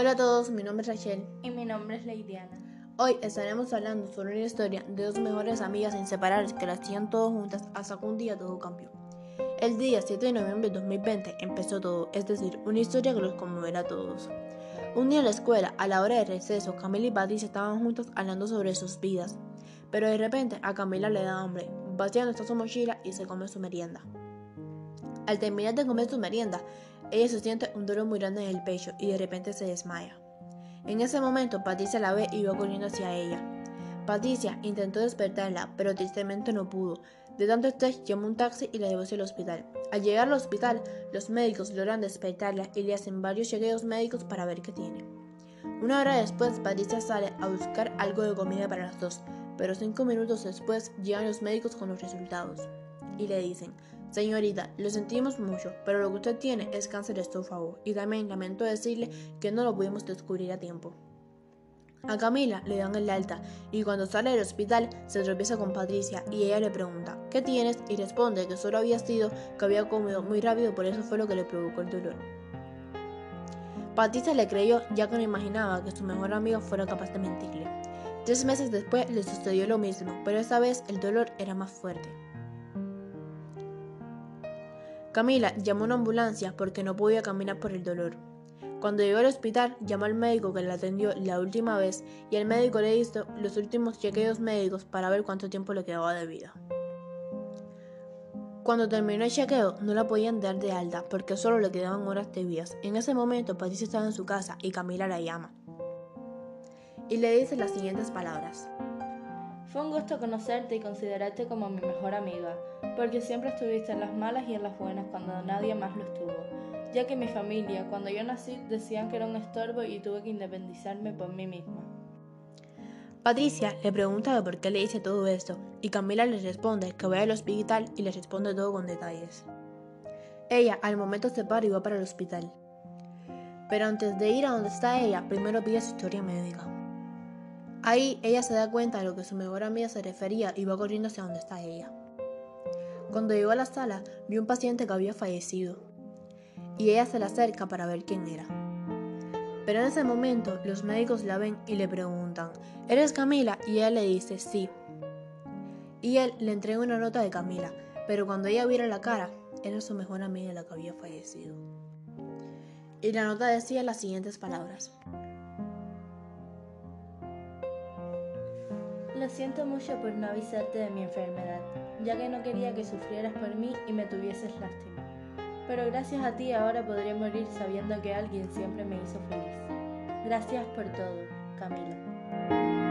Hola a todos, mi nombre es Rachel. Y mi nombre es Leidiana. Hoy estaremos hablando sobre una historia de dos mejores amigas inseparables que las hacían todas juntas hasta que un día todo cambió. El día 7 de noviembre de 2020 empezó todo, es decir, una historia que los conmoverá a todos. Un día en la escuela, a la hora de receso, Camila y Patricia estaban juntos hablando sobre sus vidas. Pero de repente a Camila le da hambre, vacía nuestra su mochila y se come su merienda. Al terminar de comer su merienda, ella se siente un dolor muy grande en el pecho y de repente se desmaya. En ese momento, Patricia la ve y va corriendo hacia ella. Patricia intentó despertarla, pero tristemente no pudo. De tanto estrés, llamó un taxi y la llevó hacia el hospital. Al llegar al hospital, los médicos logran despertarla y le hacen varios chequeos médicos para ver qué tiene. Una hora después, Patricia sale a buscar algo de comida para las dos, pero cinco minutos después llegan los médicos con los resultados y le dicen, Señorita, lo sentimos mucho, pero lo que usted tiene es cáncer estófago y también lamento decirle que no lo pudimos descubrir a tiempo. A Camila le dan el alta y cuando sale del hospital se tropieza con Patricia y ella le pregunta ¿qué tienes? y responde que solo había sido que había comido muy rápido por eso fue lo que le provocó el dolor. Patricia le creyó ya que no imaginaba que su mejor amiga fuera capaz de mentirle. Tres meses después le sucedió lo mismo, pero esta vez el dolor era más fuerte. Camila llamó a una ambulancia porque no podía caminar por el dolor. Cuando llegó al hospital, llamó al médico que la atendió la última vez y el médico le hizo los últimos chequeos médicos para ver cuánto tiempo le quedaba de vida. Cuando terminó el chequeo, no la podían dar de alta porque solo le quedaban horas de vida. En ese momento, Patricia estaba en su casa y Camila la llama. Y le dice las siguientes palabras. Fue un gusto conocerte y considerarte como mi mejor amiga, porque siempre estuviste en las malas y en las buenas cuando nadie más lo estuvo, ya que mi familia, cuando yo nací, decían que era un estorbo y tuve que independizarme por mí misma. Patricia le pregunta por qué le dice todo esto, y Camila le responde que vaya al hospital y le responde todo con detalles. Ella al momento se para y va para el hospital. Pero antes de ir a donde está ella, primero pide su historia médica. Ahí ella se da cuenta de lo que su mejor amiga se refería y va corriendo hacia donde está ella. Cuando llegó a la sala, vio un paciente que había fallecido y ella se le acerca para ver quién era. Pero en ese momento los médicos la ven y le preguntan, ¿eres Camila? Y ella le dice, sí. Y él le entrega una nota de Camila, pero cuando ella viera la cara, era su mejor amiga la que había fallecido. Y la nota decía las siguientes palabras. Lo siento mucho por no avisarte de mi enfermedad, ya que no quería que sufrieras por mí y me tuvieses lástima. Pero gracias a ti ahora podré morir sabiendo que alguien siempre me hizo feliz. Gracias por todo, Camila.